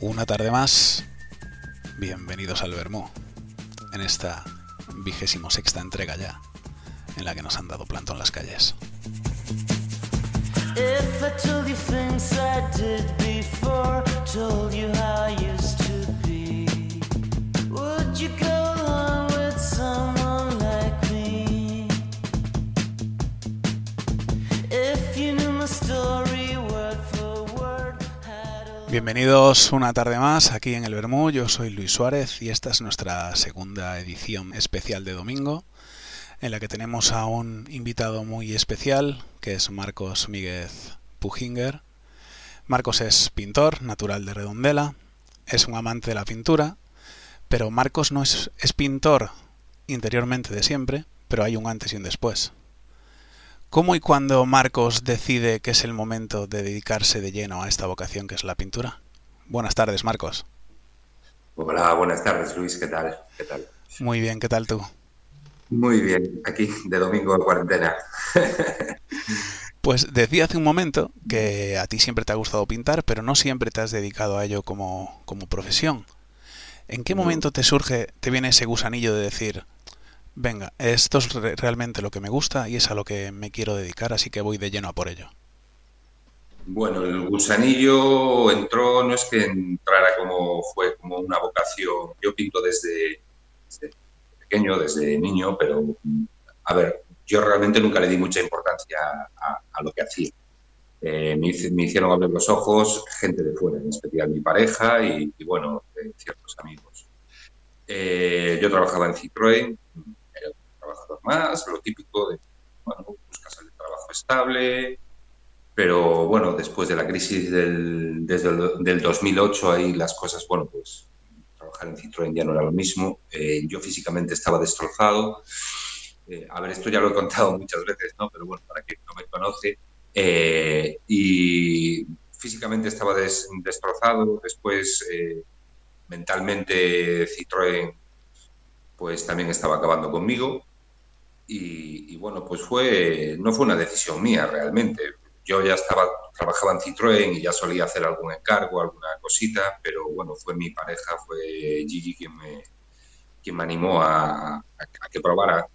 Una tarde más, bienvenidos al Bermú, en esta vigésimo sexta entrega ya, en la que nos han dado planto en las calles. Bienvenidos una tarde más aquí en el Bermú. Yo soy Luis Suárez y esta es nuestra segunda edición especial de domingo en la que tenemos a un invitado muy especial, que es Marcos Míguez Pujinger. Marcos es pintor, natural de Redondela, es un amante de la pintura, pero Marcos no es, es pintor interiormente de siempre, pero hay un antes y un después. ¿Cómo y cuándo Marcos decide que es el momento de dedicarse de lleno a esta vocación que es la pintura? Buenas tardes, Marcos. Hola, buenas tardes, Luis. ¿Qué tal? ¿Qué tal? Muy bien, ¿qué tal tú? Muy bien, aquí de domingo de cuarentena. Pues decía hace un momento que a ti siempre te ha gustado pintar, pero no siempre te has dedicado a ello como, como profesión. ¿En qué momento te surge, te viene ese gusanillo de decir, venga, esto es realmente lo que me gusta y es a lo que me quiero dedicar, así que voy de lleno a por ello? Bueno, el gusanillo entró, no es que entrara como fue como una vocación. Yo pinto desde pequeño, desde niño, pero a ver, yo realmente nunca le di mucha importancia a, lo que hacía. Eh, me, hicieron abrir los ojos gente de fuera, en especial mi pareja y, bueno, ciertos amigos. Eh, yo trabajaba en Citroën, más, lo típico de, bueno, buscas el trabajo estable, pero bueno, después de la crisis del, desde el del 2008, ahí las cosas, bueno, pues trabajar en Citroën ya no era lo mismo. Eh, yo físicamente estaba destrozado. Eh, a ver, esto ya lo he contado muchas veces, ¿no? Pero bueno, para quien no me conoce. Eh, y físicamente estaba destrozado. Después, mentalmente, Citroën pues también estaba acabando conmigo. Y, y, bueno, pues fue, no fue una decisión mía realmente yo ya estaba, trabajaba en Citroën y ya solía hacer algún encargo, alguna cosita, pero bueno, fue mi pareja, fue Gigi quien me, quien me animó a, que probara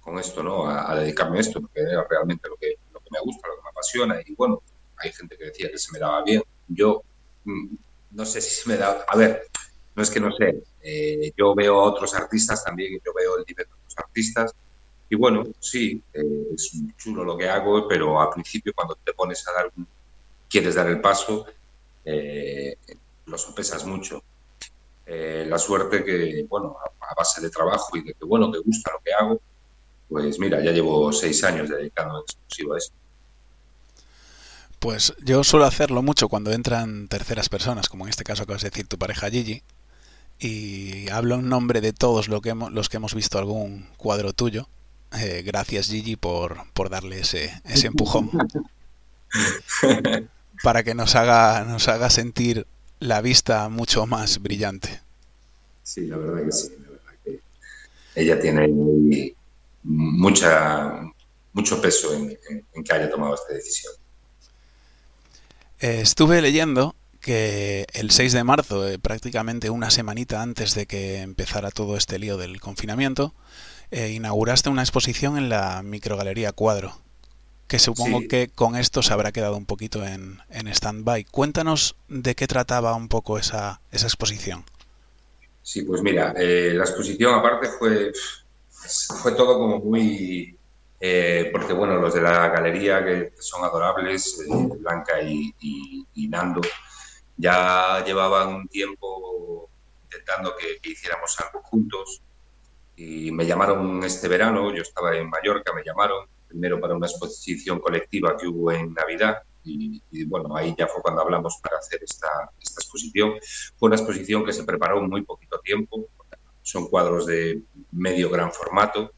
con esto, ¿no? A, dedicarme a esto, porque era realmente lo que, lo que me gusta, lo que me apasiona. Y bueno, hay gente que decía que se me daba bien. Yo mm, no sé si se me da. A ver, no es que no sé. Eh, yo veo a otros artistas también, y yo veo el nivel artistas y bueno, sí, eh, es chulo lo que hago, pero al principio cuando te pones a dar, quieres dar el paso, eh, lo sopesas mucho. Eh, la suerte que, bueno, a, base de trabajo y de que, bueno, te gusta lo que hago, pues mira, ya llevo seis años dedicado en exclusivo a eso. Pues yo suelo hacerlo mucho cuando entran terceras personas, como en este caso acabas de decir tu pareja Gigi, y hablo en nombre de todos lo que hemos, los que hemos visto algún cuadro tuyo, eh, gracias Gigi por, por darle ese, ese empujón. para que nos haga, nos haga sentir la vista mucho más brillante. Sí, la verdad que sí. ella tiene mucha, mucho peso en, que haya tomado esta decisión. Eh, estuve leyendo que el 6 de marzo, eh, prácticamente una semanita antes de que empezara todo este lío del confinamiento, eh, inauguraste una exposición en la microgalería Cuadro, que supongo que con esto se habrá quedado un poquito en, en stand-by. Cuéntanos de qué trataba un poco esa, esa exposición. Sí, pues mira, eh, la exposición aparte fue, fue todo como muy... Eh, porque bueno, los de la galería que son adorables, Blanca y, y, Nando, ya llevaban un tiempo intentando que, que hiciéramos algo juntos y me llamaron este verano, yo estaba en Mallorca, me llamaron primero para una exposición colectiva que hubo en Navidad y, bueno, ahí ya fue cuando hablamos para hacer esta, esta exposición. Fue una exposición que se preparó muy poquito tiempo, son cuadros de medio gran formato,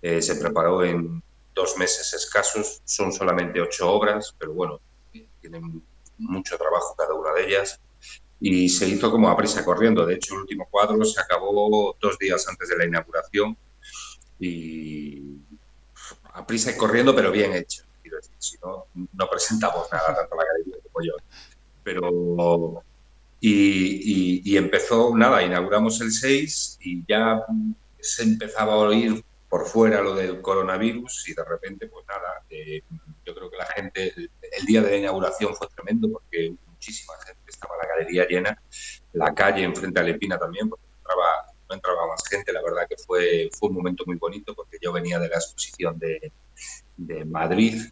eh, se preparó en dos meses escasos, son solamente ocho obras, pero bueno, tienen mucho trabajo cada una de ellas y se hizo como a prisa corriendo. De hecho, el último cuadro se acabó dos días antes de la inauguración y a prisa y corriendo, pero bien hecho. si no, no presentamos nada tanto la galería como yo. Pero Y, empezó, nada, inauguramos el 6 y ya se empezaba a oír por fuera lo del coronavirus y de repente, pues nada, eh, yo creo que la gente, el, día de la inauguración fue tremendo porque muchísima gente estaba la galería llena, la calle enfrente a Lepina también, porque entraba, no entraba más gente, la verdad que fue, fue un momento muy bonito porque yo venía de la exposición de, de Madrid,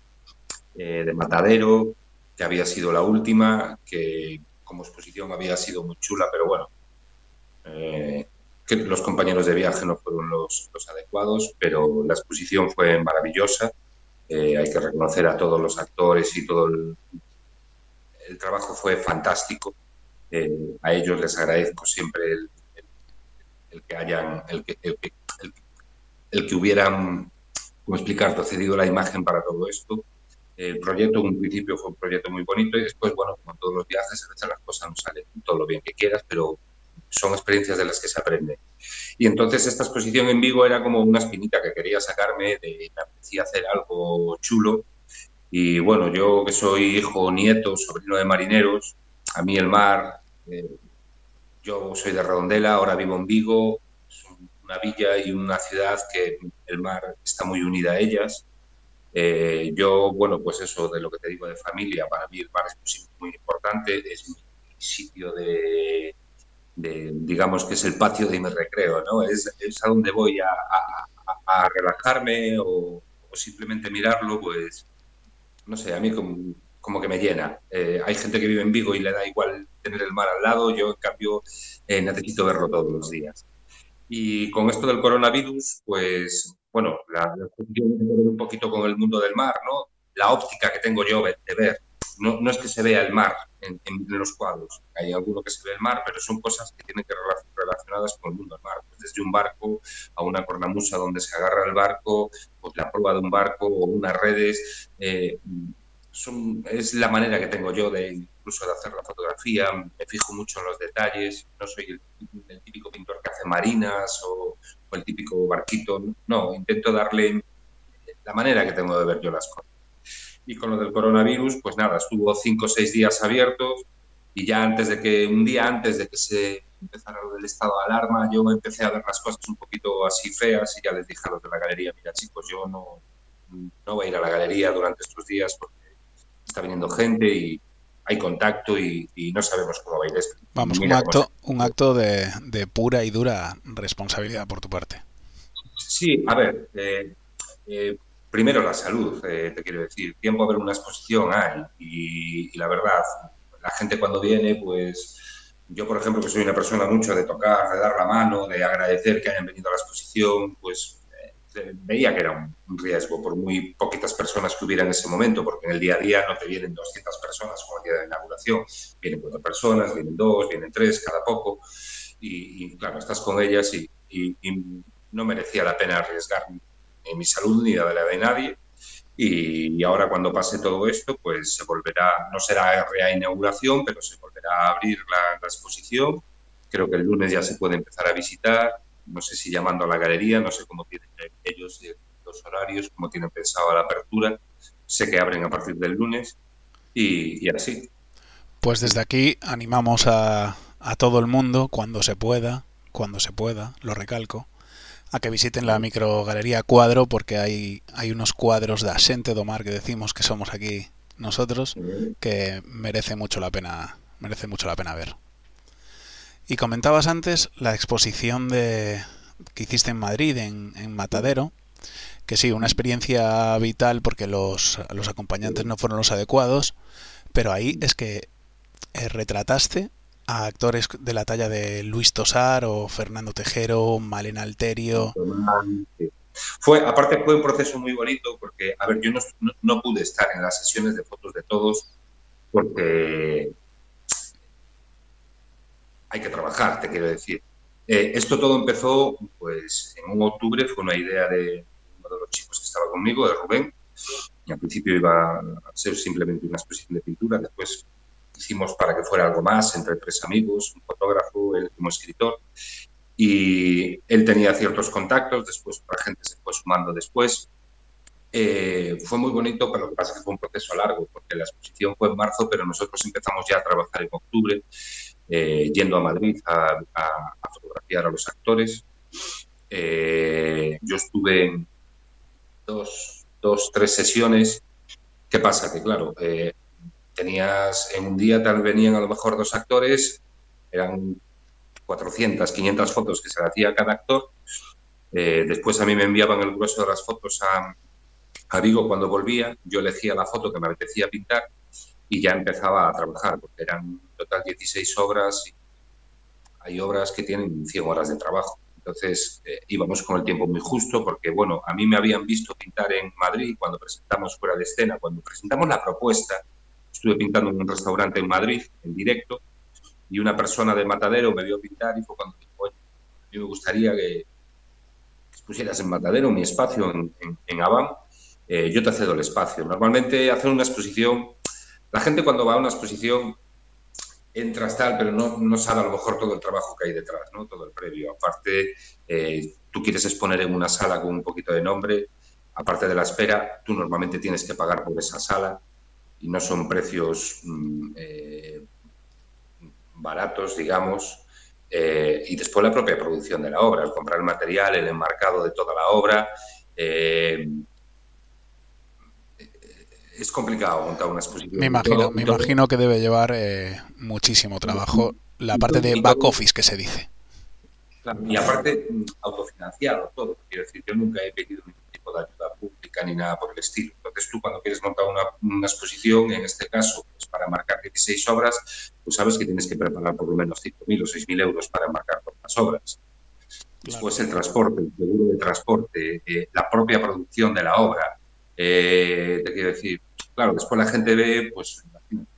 eh, de Matadero, que había sido la última, que como exposición había sido muy chula, pero bueno, eh, los compañeros de viaje no fueron los, adecuados, pero la exposición fue maravillosa. Eh, hay que reconocer a todos los actores y todo el, trabajo fue fantástico. Eh, a ellos les agradezco siempre el, que hayan, el que, el que, hubieran, como explicar, cedido la imagen para todo esto el proyecto en un principio fue un proyecto muy bonito y después, bueno, como todos los viajes, a veces las cosas no salen todo lo bien que quieras, pero son experiencias de las que se aprende. Y entonces esta exposición en Vigo era como una espinita que quería sacarme, de, me apetecía hacer algo chulo. Y bueno, yo que soy hijo, nieto, sobrino de marineros, a mí el mar, eh, yo soy de Redondela, ahora vivo en Vigo, es una villa y una ciudad que el mar está muy unida a ellas eh, yo, bueno, pues eso de lo que te digo de familia, para mí el bar es muy importante, es mi sitio de, digamos que es el patio de mi recreo, ¿no? Es, es a donde voy a, a, relajarme o, simplemente mirarlo, pues, no sé, a mí como, que me llena. Eh, hay gente que vive en Vigo y le da igual tener el mar al lado, yo en cambio eh, necesito verlo todos los días. Y con esto del coronavirus, pues bueno, la, ver un poquito con el mundo del mar, ¿no? La óptica que tengo yo de ver. No, no es que se vea el mar en, los cuadros, hay alguno que se ve el mar, pero son cosas que tienen que relacionadas con el mundo del mar. Pues desde un barco a una cornamusa donde se agarra el barco, pues la prueba de un barco o unas redes. Eh, es la manera que tengo yo de incluso de hacer la fotografía, me fijo mucho en los detalles, no soy el, el típico pintor que hace marinas o, el típico barquito. No, intento darle la manera que tengo de ver yo las cosas. Y con lo del coronavirus, pues nada, estuvo cinco o seis días abiertos y ya antes de que, un día antes de que se empezara lo del estado de alarma, yo empecé a ver las cosas un poquito así feas y ya les dije a los de la galería, mira chicos, yo no, no voy a ir a la galería durante estos días porque está viniendo gente y, hay contacto y, no sabemos cómo va a ir esto. Vamos, un acto, un acto de, pura y dura responsabilidad por tu parte. Sí, a ver, eh, eh, primero la salud, eh, te quiero decir. Tiempo a ver una exposición hay y, la verdad, la gente cuando viene, pues yo, por ejemplo, que soy una persona mucho de tocar, de dar la mano, de agradecer que hayan venido a la exposición, pues veía que era un riesgo por muy poquitas personas que hubiera en ese momento, porque en el día a día no te vienen 200 personas como el día de la inauguración, vienen cuatro personas, vienen dos, vienen tres, cada poco, y, claro, estás con ellas y, no merecía la pena arriesgar ni mi salud ni la de nadie. Y, ahora cuando pase todo esto, pues se volverá, no será reinauguración, pero se volverá a abrir la exposición. Creo que el lunes ya se puede empezar a visitar no sé si llamando a la galería, no sé cómo tienen ellos los horarios, cómo tienen pensado la apertura. Sé que abren a partir del lunes y, así. Pues desde aquí animamos a todo el mundo, cuando se pueda, cuando se pueda, lo recalco, a que visiten la microgalería Cuadro porque hay, hay unos cuadros de Asente Domar que decimos que somos aquí nosotros que merece mucho la pena merece mucho la pena ver. Y comentabas antes la exposición de, que hiciste en Madrid, en, Matadero, que sí, una experiencia vital porque los, los, acompañantes no fueron los adecuados, pero ahí es que eh, retrataste a actores de la talla de Luis Tosar o Fernando Tejero, Malena Alterio. Fue, aparte fue un proceso muy bonito porque, a ver, yo no, no pude estar en las sesiones de fotos de todos porque hay que trabajar, te quiero decir. Eh, esto todo empezó, pues, en un octubre, fue una idea de uno de los chicos que estaba conmigo, de Rubén, y al principio iba a ser simplemente una exposición de pintura, después hicimos para que fuera algo más, entre tres amigos, un fotógrafo, él como escritor, y él tenía ciertos contactos, después otra gente se fue sumando después. Eh, fue muy bonito, pero lo que pasa es que fue un proceso largo, porque la exposición fue en marzo, pero nosotros empezamos ya a trabajar en octubre eh, yendo a Madrid a, fotografiar a los actores. Eh, yo estuve en dos, dos, tres sesiones. ¿Qué pasa? Que claro, tenías en un día tal venían a lo mejor dos actores, eran 400, 500 fotos que se le hacía a cada actor. después a mí me enviaban el grueso de las fotos a, a Vigo cuando volvía, yo elegía la foto que me apetecía pintar y ya empezaba a trabajar, porque eran total 16 obras hay obras que tienen 100 horas de trabajo. Entonces eh, íbamos con el tiempo muy justo porque, bueno, a mí me habían visto pintar en Madrid cuando presentamos fuera de escena, cuando presentamos la propuesta, estuve pintando en un restaurante en Madrid en directo y una persona de Matadero me vio pintar y fue cuando dijo, oye, a mí me gustaría que, pusieras en Matadero mi espacio en, en, en eh, yo te cedo el espacio. Normalmente hacer una exposición, la gente cuando va a una exposición entras tal, pero no, no sabe a lo mejor todo el trabajo que hay detrás, ¿no? todo el previo. Aparte, eh, tú quieres exponer en una sala con un poquito de nombre, aparte de la espera, tú normalmente tienes que pagar por esa sala y no son precios mm, eh, baratos, digamos. y después la propia producción de la obra, el comprar el material, el enmarcado de toda la obra, es complicado montar una exposición. Me imagino, me imagino que debe llevar eh, muchísimo trabajo la parte de back office que se dice. y aparte, mm, autofinanciado todo. Quiero decir, yo nunca he pedido ningún tipo de ayuda pública ni nada por el estilo. Entonces, tú cuando quieres montar una, exposición, en este caso, pues para marcar 16 obras, pues sabes que tienes que preparar por lo menos 5.000 o 6.000 euros para marcar todas las obras. Después el transporte, el seguro de transporte, eh, la propia producción de la obra. Eh, te quiero decir, Claro, después la gente ve, pues,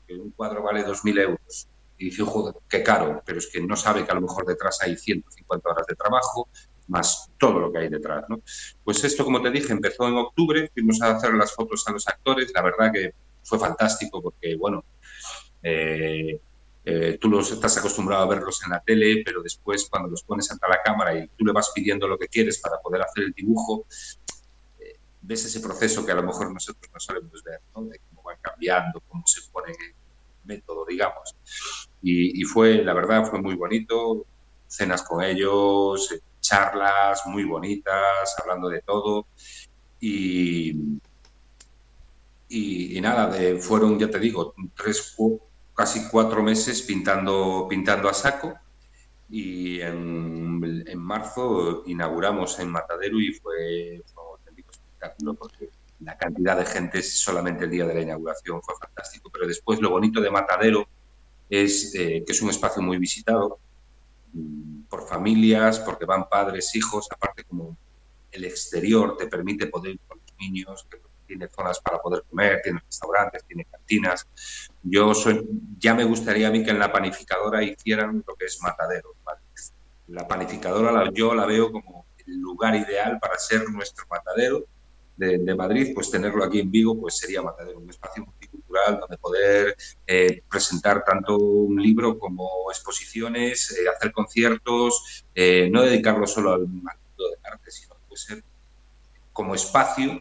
que un cuadro vale 2.000 euros y dice, joder, qué caro, pero es que no sabe que a lo mejor detrás hay 150 horas de trabajo, más todo lo que hay detrás, ¿no? Pues esto, como te dije, empezó en octubre, fuimos a hacer las fotos a los actores, la verdad que fue fantástico porque, bueno, eh, eh, tú los estás acostumbrado a verlos en la tele, pero después cuando los pones ante la cámara y tú le vas pidiendo lo que quieres para poder hacer el dibujo, ves ese proceso que a lo mejor nosotros no sabemos ver, ¿no? de cómo van cambiando, cómo se pone el método, digamos. Y, fue, la verdad, fue muy bonito, cenas con ellos, charlas muy bonitas, hablando de todo. Y, y, nada, fueron, ya te digo, tres, casi cuatro meses pintando, pintando a saco. Y en, en marzo inauguramos en Matadero y fue porque la cantidad de gente solamente el día de la inauguración fue fantástico. Pero después lo bonito de Matadero es eh, que es un espacio muy visitado por familias, porque van padres, hijos, aparte como el exterior te permite poder ir con los niños, tiene zonas para poder comer, tiene restaurantes, tiene cantinas. Yo ya me gustaría a mí que en la panificadora hicieran lo que es Matadero. La panificadora yo la veo como el lugar ideal para ser nuestro matadero de, Madrid, pues tenerlo aquí en Vigo pues sería Matadero, un espacio multicultural donde poder eh, presentar tanto un libro como exposiciones, eh, hacer conciertos, eh, no dedicarlo solo al mundo del arte, sino puede ser como espacio.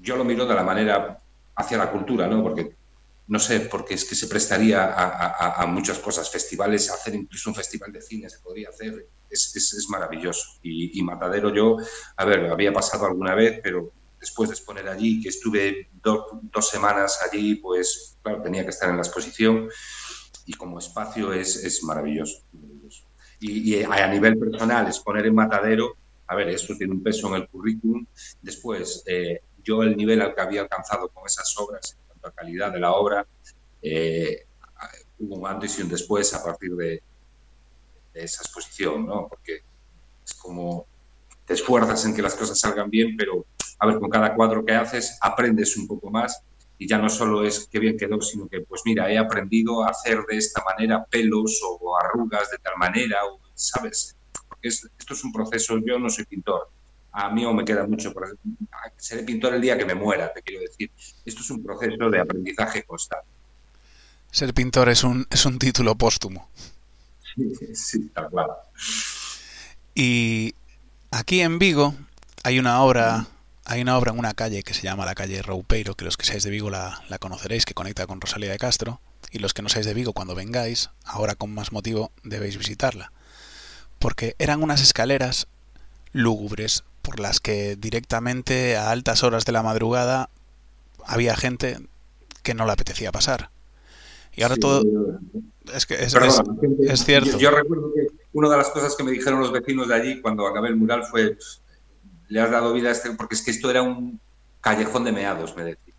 Yo lo miro de la manera hacia la cultura, ¿no? Porque no sé, porque es que se prestaría a, muchas cosas, festivales, hacer incluso un festival de cine se podría hacer, es, es, maravilloso. Y, Matadero yo, a ver, había pasado alguna vez, pero después de exponer allí, que estuve dos semanas allí, pues claro, tenía que estar en la exposición y como espacio es, es maravilloso. Y, y, a nivel personal, exponer en Matadero, a ver, eso tiene un peso en el currículum. Después, eh, yo el nivel al que había alcanzado con esas obras la calidad de la obra. Eh, hubo un antes y un después a partir de, esa exposición, ¿no? Porque es como te esfuerzas en que las cosas salgan bien, pero a ver, con cada cuadro que haces aprendes un poco más y ya no solo es que bien quedó, sino que, pues mira, he aprendido a hacer de esta manera pelos o arrugas de tal manera, o, ¿sabes? Porque esto es un proceso, yo no soy pintor, a mí aún me queda mucho por Seré pintor el día que me muera, te quiero decir. Esto es un proceso de aprendizaje constante. Ser pintor es un, es un título póstumo. Sí. Y aquí en Vigo hay una obra, hay una obra en una calle que se llama la calle Roupeiro, que los que seáis de Vigo la, la conoceréis, que conecta con Rosalía de Castro, y los que no seáis de Vigo cuando vengáis, ahora con más motivo debéis visitarla, porque eran unas escaleras lúgubres por las que directamente a altas horas de la madrugada había gente que no le apetecía pasar. Y ahora todo... Es que es, cierto. Yo, recuerdo que una de las cosas que me dijeron los vecinos de allí cuando acabé el mural fue, le has dado vida a este, porque es que esto era un callejón de meados, me decía.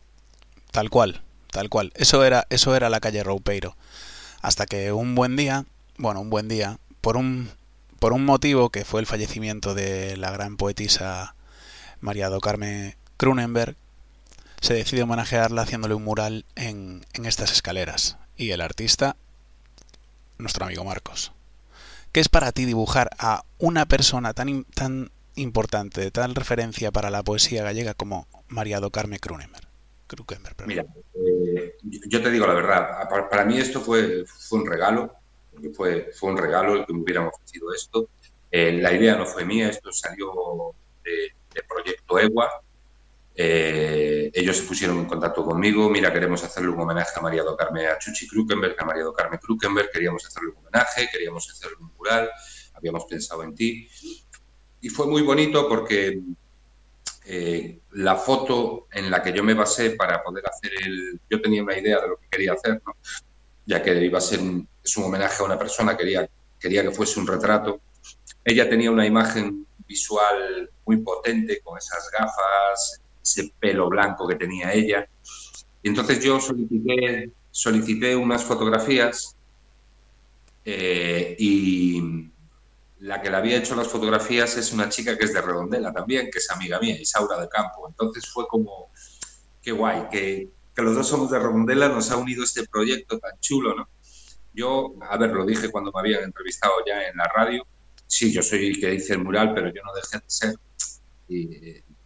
Tal cual, tal cual. Eso era, eso era la calle Roupeiro. Hasta que un buen día, bueno, un buen día, por un, por un motivo que fue el fallecimiento de la gran poetisa María do Carmen Cronenberg, se decide homenajearla haciéndole un mural en, en estas escaleras. Y el artista, nuestro amigo Marcos. ¿Qué es para ti dibujar a una persona tan, tan importante, de tal referencia para la poesía gallega como María do Carme Cronenberg? Mira, eh, yo te digo la verdad, para, mí esto fue, fue un regalo, fue, fue un regalo el que me hubieran ofrecido esto. Eh, la idea no fue mía, esto salió de, Proyecto EWA. Eh, ellos se pusieron en contacto conmigo, mira, queremos hacerle un homenaje a María do Carme, a Chuchi Krukenberg, a María do Carme Krukenberg, queríamos hacerle un homenaje, queríamos hacerle un mural, habíamos pensado en ti. Y fue muy bonito porque eh, la foto en la que yo me basé para poder hacer el... Yo tenía una idea de lo que quería hacer, ya que iba a ser un, es un homenaje a una persona, quería, quería que fuese un retrato. Ella tenía una imagen visual muy potente con esas gafas, ese pelo blanco que tenía ella. Y entonces yo solicité, solicité unas fotografías eh, y la que le había hecho las fotografías es una chica que es de Redondela también, que es amiga mía, Isaura de Campo. Entonces fue como, qué guay, que, que los dos somos de Redondela, nos ha unido este proyecto tan chulo, ¿no? Yo, a ver, lo dije cuando me habían entrevistado ya en la radio, sí, yo soy el que dice el mural, pero yo no dejé de ser.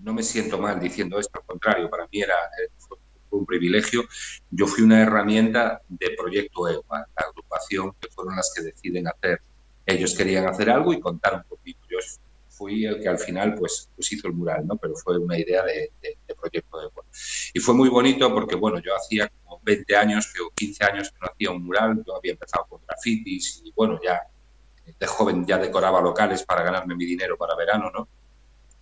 No me siento mal diciendo esto, al contrario, para mí era eh, fue un privilegio. Yo fui una herramienta de Proyecto EUA, la agrupación que fueron las que deciden hacer ellos querían hacer algo y contar un poquito. Yo fui el que al final pues, pues hizo el mural, ¿no? Pero fue una idea de, proyecto de Y fue muy bonito porque, bueno, yo hacía como 20 años o 15 años que no hacía un mural, yo había empezado con grafitis y, bueno, ya de joven ya decoraba locales para ganarme mi dinero para verano, ¿no?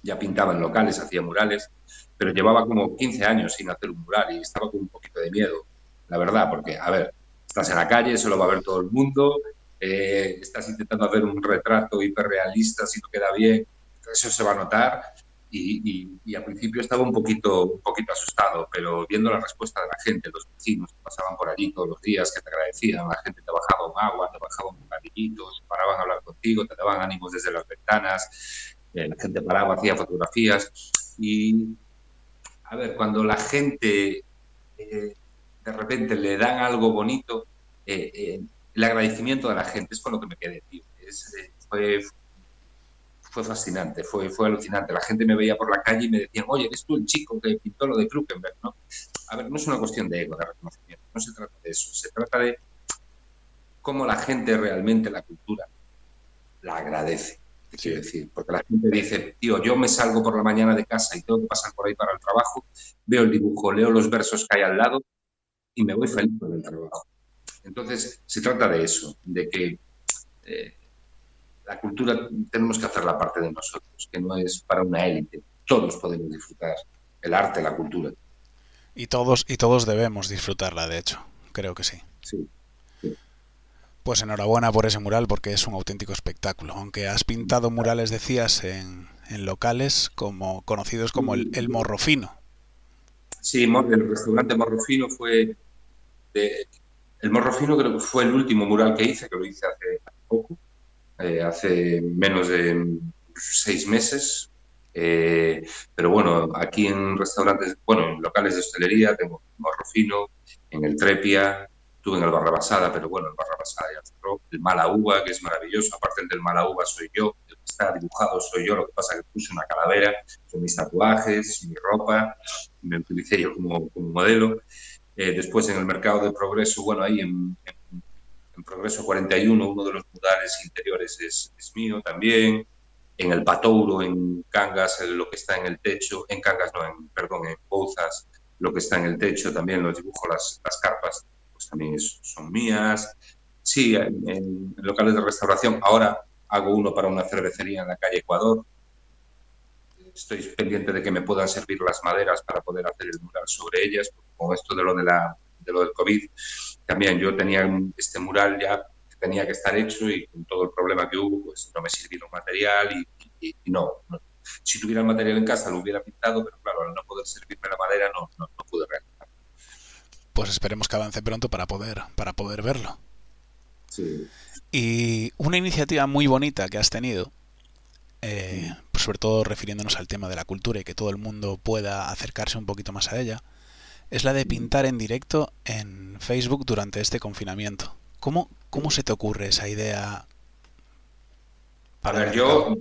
Ya pintaba en locales, hacía murales, pero llevaba como 15 años sin hacer un mural y estaba con un poquito de miedo, la verdad, porque, a ver, estás en la calle, se lo va a ver todo el mundo, eh, estás intentando hacer un retrato hiperrealista, si no queda bien, eso se va a notar. Y, al principio estaba un poquito, un poquito asustado, pero viendo la respuesta de la gente, los vecinos que pasaban por allí todos los días, que te agradecían, la gente te bajaba un agua, te bajaba un bocadillito, paraban a hablar contigo, te daban ánimos desde las ventanas, eh, la gente paraba, hacía fotografías. Y, a ver, cuando la gente eh, de repente le dan algo bonito, el agradecimiento de la gente, es con lo que me quedé, tío. Eh, fue, fue fascinante, fue, fue alucinante. La gente me veía por la calle y me decían, oye, eres tú el chico que pintó lo de Krukenberg, ¿no? A ver, no es una cuestión de ego, de reconocimiento, no se trata de eso, se trata de cómo la gente realmente la cultura la agradece. Quiero decir, porque la gente dice, tío, yo me salgo por la mañana de casa y tengo que pasar por ahí para el trabajo, veo el dibujo, leo los versos que hay al lado y me voy feliz por el trabajo. Entonces, se trata de eso, de que eh, la cultura tenemos que hacer la parte de nosotros, que no es para una élite. Todos podemos disfrutar el arte, la cultura. Y todos, y todos debemos disfrutarla, de hecho. Creo que sí. Sí. Pues enhorabuena por ese mural porque es un auténtico espectáculo. Aunque has pintado murales, decías, en, en locales como conocidos como el, el Morrofino. Sí, el restaurante Morrofino fue el Morro Fino creo que fue el último mural que hice, que lo hice hace poco, eh, hace menos de seis meses. Eh, pero bueno, aquí en restaurantes, bueno, en locales de hostelería tengo Morro Fino, en el Trepia, tuve en el Barra Basada, pero bueno, el Barra Basada ya cerró. El Mala que es maravilloso, aparte del Mala soy yo, el que está dibujado soy yo, lo que pasa es que puse una calavera, son mis tatuajes, mi ropa, me utilicé yo como, como modelo. Eh, después en el mercado de Progreso, bueno, ahí en, Progreso 41, uno de los murales interiores es, mío también. En el Patouro, en Cangas, lo que está en el techo, en Cangas no, en, perdón, en Bouzas, lo que está en el techo también, los dibujo, las, las carpas, pues también son mías. Sí, en, locales de restauración. Ahora hago uno para una cervecería en la calle Ecuador. Estoy pendiente de que me puedan servir las maderas para poder hacer el mural sobre ellas. Con esto de lo, de, la, de lo del COVID, también yo tenía este mural ya que tenía que estar hecho y con todo el problema que hubo, pues no me sirvieron material y, no, Si tuviera el material en casa lo hubiera pintado, pero claro, al no poder servirme la madera no, no, no pude realizarlo. Pues esperemos que avance pronto para poder, para poder verlo. Sí. Y una iniciativa muy bonita que has tenido, eh, pues sobre todo refiriéndonos al tema de la cultura y que todo el mundo pueda acercarse un poquito más a ella, es la de pintar en directo en Facebook durante este confinamiento. ¿Cómo, cómo se te ocurre esa idea? A ver, yo,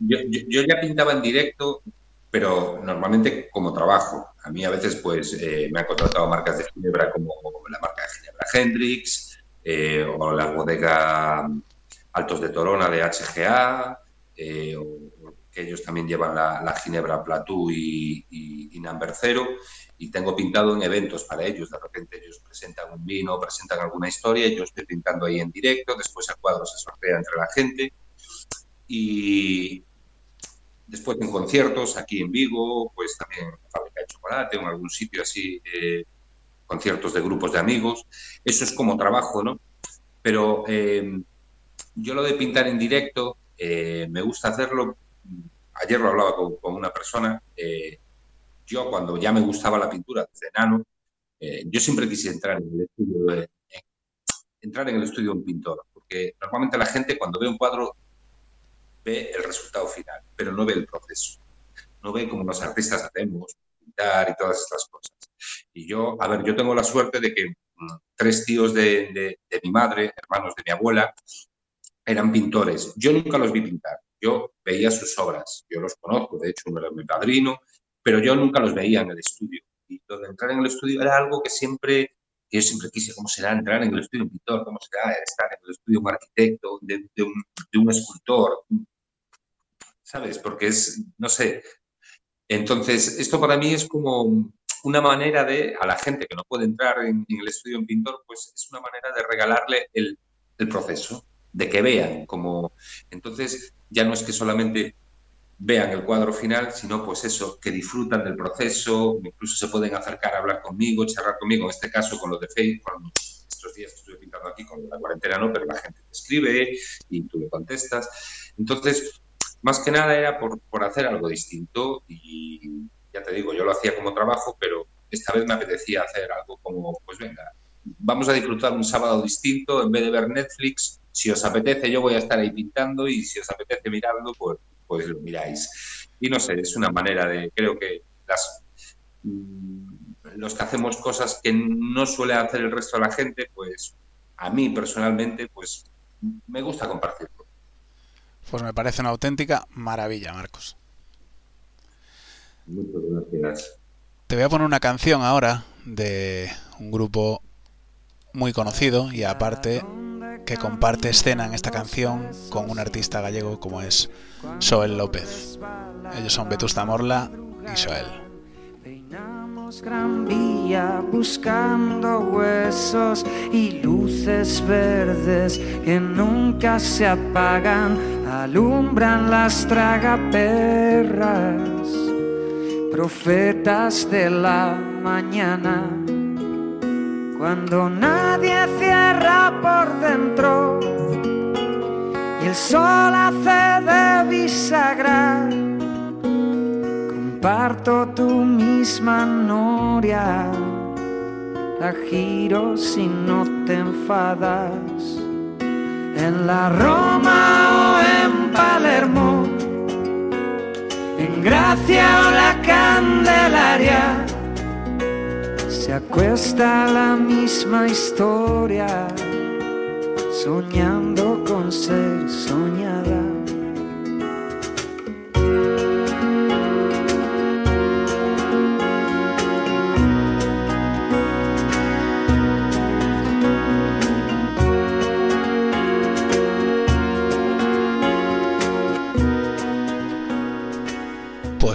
yo, yo, ya pintaba en directo, pero normalmente como trabajo. A mí a veces pues eh, me han contratado marcas de ginebra como la marca de ginebra Hendrix, eh, o la bodega Altos de Torona de HGA, eh, que ellos también llevan la, Ginebra Platú y, y, Number Zero, y tengo pintado en eventos para ellos. De repente ellos presentan un vino, presentan alguna historia, yo estoy pintando ahí en directo, después el cuadro se sortea entre la gente. Y después en conciertos, aquí en Vigo, pues también en la fábrica de chocolate en algún sitio así eh, conciertos de grupos de amigos. Eso es como trabajo, ¿no? Pero eh, yo lo de pintar en directo, eh, me gusta hacerlo. Ayer lo hablaba con, una persona. Yo, cuando ya me gustaba la pintura desde enano, yo siempre quise entrar en el estudio entrar en el estudio de un pintor, porque normalmente la gente cuando ve un cuadro ve el resultado final, pero no ve el proceso. No ve como los artistas hacemos, pintar y todas estas cosas. Y yo, a ver, yo tengo la suerte de que mm, tres tíos de, mi madre, hermanos de mi abuela, eran pintores. Yo nunca los vi pintar. Yo veía sus obras. Yo los conozco, de hecho, uno era mi padrino, pero yo nunca los veía en el estudio. Y lo de entrar en el estudio era algo que siempre, que yo siempre quise, ¿cómo será entrar en el estudio de un pintor? ¿Cómo será estar en el estudio de un arquitecto, de, un, de un escultor? ¿Sabes? Porque es, no sé. Entonces, esto para mí es como una manera de, a la gente que no puede entrar en, el estudio de un pintor, pues es una manera de regalarle el, proceso, de que vean como... Entonces ya no es que solamente vean el cuadro final, sino pues eso, que disfrutan del proceso, incluso se pueden acercar a hablar conmigo, charlar conmigo, en este caso con lo de Facebook, estos días que estuve pintando aquí con la cuarentena no, pero la gente te escribe y tú le contestas. Entonces, más que nada era por, por hacer algo distinto y, ya te digo, yo lo hacía como trabajo, pero esta vez me apetecía hacer algo como, pues venga, vamos a disfrutar un sábado distinto, en vez de ver Netflix, si os apetece yo voy a estar ahí pintando y si os apetece mirarlo, pues, pues lo miráis. Y no sé, es una manera de, creo que las, mm, los que hacemos cosas que no suele hacer el resto de la gente, pues a mí personalmente, pues me gusta compartirlo. Pues me parece una auténtica maravilla, Marcos. Muchas gracias. Te voy a poner una canción ahora de un grupo muy conocido y aparte que comparte escena en esta canción con un artista gallego como es Soel López. Ellos son Vetusta Morla y Soel. Gran vía buscando huesos y luces verdes que nunca se apagan, alumbran las tragaperras profetas de la mañana. Cuando nadie cierra por dentro y el sol hace de bisagra, comparto tu misma noria, la giro si no te enfadas. En la Roma o en Palermo. En gracia o la candelaria. Se acuesta la misma historia, soñando con ser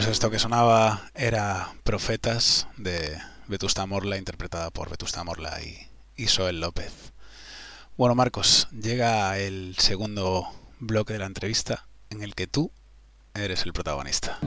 esto que sonaba era Profetas de Vetusta Morla, interpretada por Vetusta Morla y, y López. Bueno, Marcos, llega el segundo bloque de la entrevista en el que tú eres el protagonista.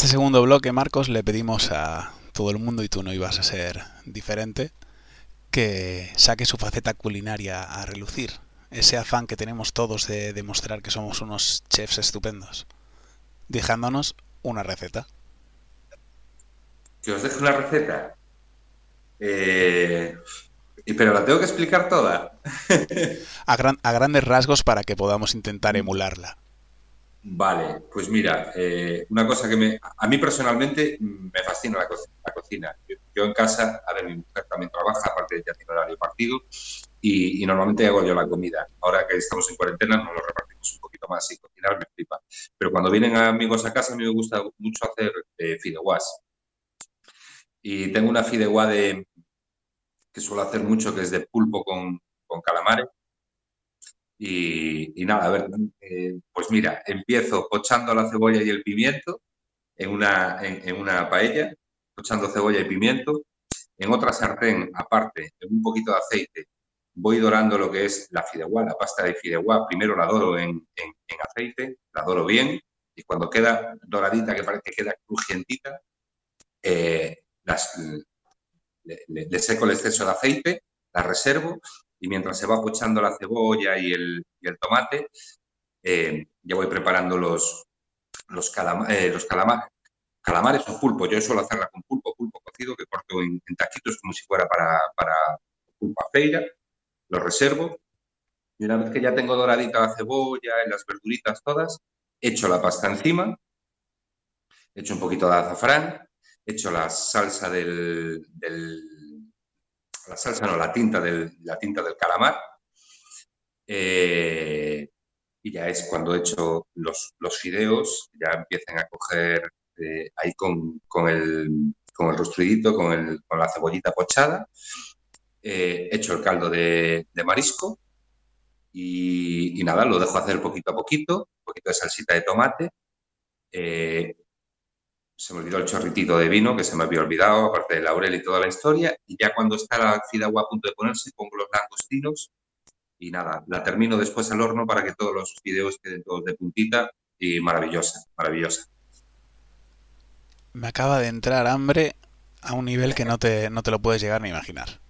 Este segundo bloque, Marcos, le pedimos a todo el mundo, y tú no ibas a ser diferente, que saque su faceta culinaria a relucir. Ese afán que tenemos todos de demostrar que somos unos chefs estupendos. Dejándonos una receta. ¿Que os deje una receta? Eh, pero la tengo que explicar toda. a, a grandes rasgos para que podamos intentar emularla. Vale, pues mira, eh, una cosa que me, a mí personalmente me fascina la, cocina. Yo, en casa, a ver, mi mujer también trabaja, aparte de tiene horario partido, y, normalmente hago yo la comida. Ahora que estamos en cuarentena nos lo repartimos un poquito más y cocinar me flipa. Pero cuando vienen amigos a casa a mí me gusta mucho hacer eh, fideuás. Y tengo una fideuá de, que suelo hacer mucho, que es de pulpo con calamares y, nada, a ver, eh, pues mira, empiezo pochando la cebolla y el pimiento en una, en, una paella, pochando cebolla y pimiento. En otra sartén, aparte, en un poquito de aceite, voy dorando lo que es la fideuá, la pasta de fideuá. Primero la doro en, aceite, la doro bien, y cuando queda doradita, que parece que queda crujientita, eh, le, seco el exceso de aceite, la reservo y mientras se va pochando la cebolla y el, tomate, eh, ya voy preparando los, los, eh, los calamares o pulpo. Yo suelo hacerla con pulpo, pulpo cocido, que corto en, taquitos como si fuera para, para pulpa feira. Lo reservo. Y una vez que ya tengo doradita la cebolla y las verduritas todas, echo la pasta encima, echo un poquito de azafrán, echo la salsa del la salsa no, la tinta del, la tinta del calamar. Eh, y ya es cuando he hecho los, los fideos, ya empiezan a coger eh, ahí con, con, el, con el con, con la cebollita pochada. Eh, he hecho el caldo de, marisco y, nada, lo dejo hacer poquito a poquito, un poquito de salsita de tomate se me olvidó el chorritito de vino que se me había olvidado, aparte de laurel y toda la historia. Y ya cuando está la fideuá a punto de ponerse, pongo los langostinos y nada, la termino después al horno para que todos los fideos queden todos de puntita y maravillosa, maravillosa. Me acaba de entrar hambre a un nivel que no te, no te lo puedes llegar ni imaginar.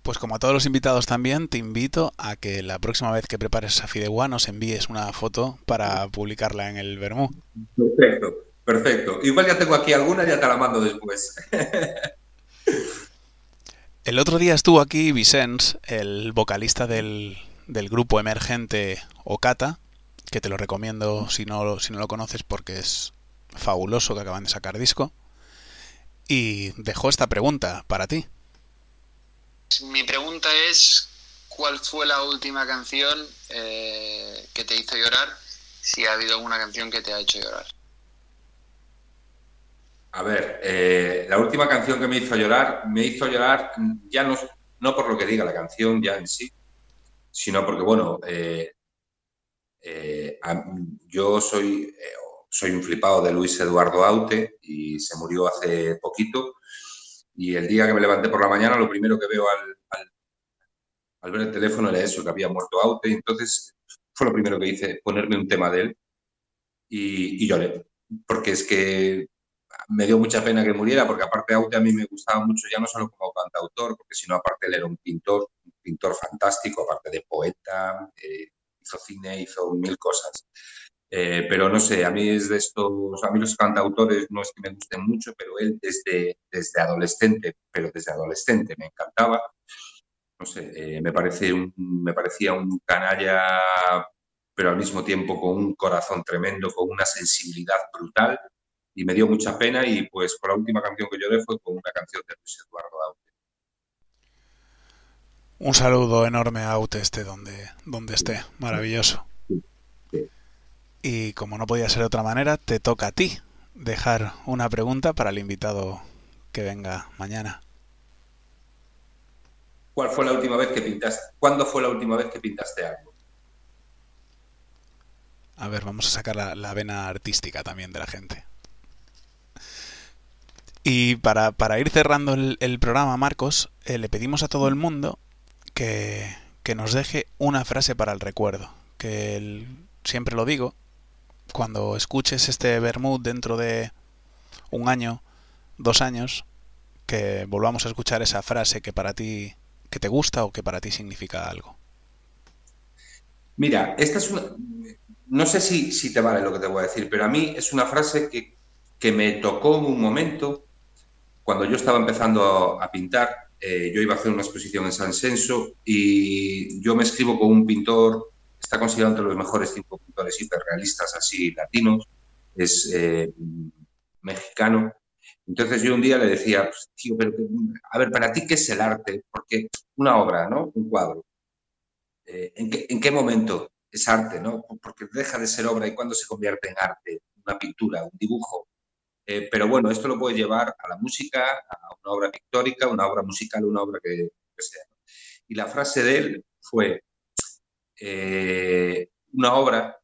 Pues como a todos los invitados también, te invito a que la próxima vez que prepares esa fideuá nos envíes una foto para publicarla en el Bermú. Perfecto. Perfecto. Igual ya tengo aquí alguna, ya te la mando después. El otro día estuvo aquí Vicens, el vocalista del, grupo emergente Okata, que te lo recomiendo si no, si no lo conoces porque es fabuloso que acaban de sacar disco. Y dejó esta pregunta para ti. Mi pregunta es, ¿cuál fue la última canción eh, que te hizo llorar? Si ha habido alguna canción que te ha hecho llorar. A ver, eh, la última canción que me hizo llorar, me hizo llorar ya no, no por lo que diga la canción ya en sí, sino porque, bueno, eh, eh, yo soy, soy un flipado de Luis Eduardo Aute y se murió hace poquito. Y el día que me levanté por la mañana, lo primero que veo al, al, ver el teléfono era eso, que había muerto Aute. Y entonces fue lo primero que hice, ponerme un tema de él y, y lloré. Porque es que me dio mucha pena que muriera, porque aparte Aute a mí me gustaba mucho, ya no solo como cantautor, porque sino aparte él era un pintor, un pintor fantástico, aparte de poeta, eh, hizo cine, hizo mil cosas. Eh, pero no sé, a mí es de estos, a mí los cantautores no es que me gusten mucho, pero él desde, desde adolescente, pero desde adolescente me encantaba. No sé, eh, me, parece me parecía un canalla, pero al mismo tiempo con un corazón tremendo, con una sensibilidad brutal y me dio mucha pena y pues con la última canción que yo lloré fue con una canción de Luis Eduardo Aute. Un saludo enorme a Aute este donde, donde esté, maravilloso. Y como no podía ser de otra manera, te toca a ti dejar una pregunta para el invitado que venga mañana. ¿Cuál fue la última vez que pintaste? ¿Cuándo fue la última vez que pintaste algo? A ver, vamos a sacar la, vena artística también de la gente. Y para, ir cerrando el, programa, Marcos, eh, le pedimos a todo el mundo que, que, nos deje una frase para el recuerdo. Que siempre lo digo, cuando escuches este Bermud dentro de un año, dos años, que volvamos a escuchar esa frase que para ti que te gusta o que para ti significa algo. Mira, esta es una, no sé si, si, te vale lo que te voy a decir, pero a mí es una frase que, que me tocó en un momento cuando yo estaba empezando a, pintar. Eh, yo iba a hacer una exposición en San Senso y yo me escribo con un pintor, está considerado entre los mejores cinco pintores hiperrealistas así latinos, es eh, mexicano. Entonces yo un día le decía, pues, tío, pero a ver, para ti, ¿qué es el arte? Porque una obra, ¿no? Un cuadro. Eh, ¿en, qué, ¿en, qué, momento es arte, no? Porque deja de ser obra y cuando se convierte en arte, una pintura, un dibujo. Eh, pero bueno, esto lo puede llevar a la música, a una obra pictórica, una obra musical, una obra que, sea. Y la frase de él fue, eh, una obra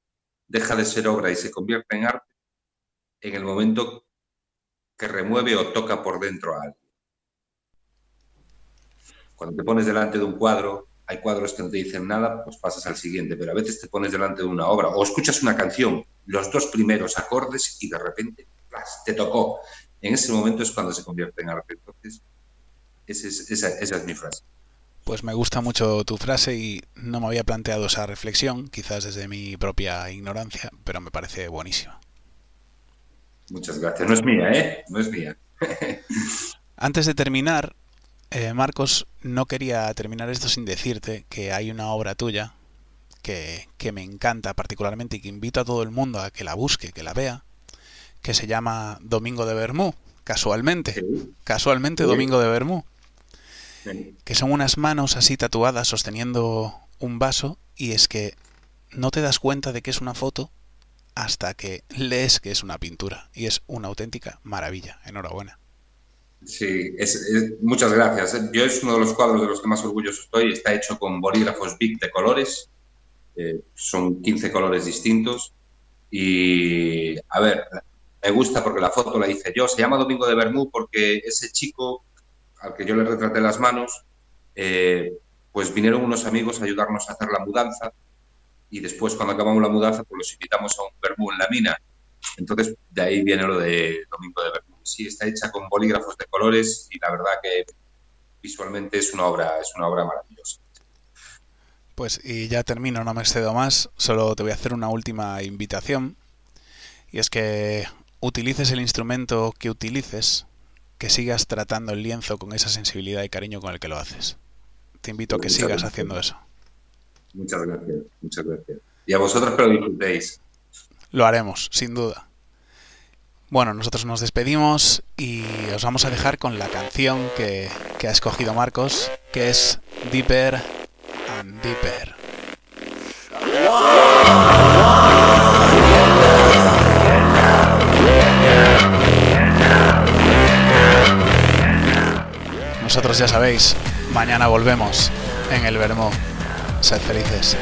deja de ser obra y se convierte en arte en el momento que remueve o toca por dentro a alguien. Cuando te pones delante de un cuadro, hay cuadros que no te dicen nada, pues pasas al siguiente, pero a veces te pones delante de una obra o escuchas una canción, los dos primeros acordes y de repente te tocó. En ese momento es cuando se convierte en arte. Entonces, esa, esa es mi frase. Pues me gusta mucho tu frase y no me había planteado esa reflexión, quizás desde mi propia ignorancia, pero me parece buenísima. Muchas gracias. No es mía, ¿eh? No es mía. Antes de terminar, eh, Marcos, no quería terminar esto sin decirte que hay una obra tuya que, que, me encanta particularmente y que invito a todo el mundo a que la busque, que la vea, que se llama Domingo de Bermú, casualmente. Casualmente Domingo de Bermú. Que son unas manos así tatuadas sosteniendo un vaso y es que no te das cuenta de que es una foto hasta que lees que es una pintura y es una auténtica maravilla. Enhorabuena. Sí, muchas gracias. Yo es uno de los cuadros de los que más orgulloso estoy. Está hecho con bolígrafos Bic de colores. Eh, son 15 colores distintos. Y, a ver, me gusta porque la foto la hice yo. Se llama Domingo de Bermú porque ese chico al que yo le retraté las manos, eh, pues vinieron unos amigos a ayudarnos a hacer la mudanza y después cuando acabamos la mudanza pues los invitamos a un vermú en la mina. Entonces de ahí viene lo de Domingo de Vermú. Sí, está hecha con bolígrafos de colores y la verdad que visualmente es una obra, es una obra maravillosa. Pues y ya termino, no me excedo más, solo te voy a hacer una última invitación y es que utilices el instrumento que utilices, que sigas tratando el lienzo con esa sensibilidad y cariño con el que lo haces. Te invito a que sigas haciendo eso. Muchas gracias, muchas gracias. Y a vosotros que lo disfrutéis. Lo haremos, sin duda. Bueno, nosotros nos despedimos y os vamos a dejar con la canción que, que ha escogido Marcos, que es Deeper and Deeper. Nosotros ya sabéis, mañana volvemos en el Vermo. Sed felices.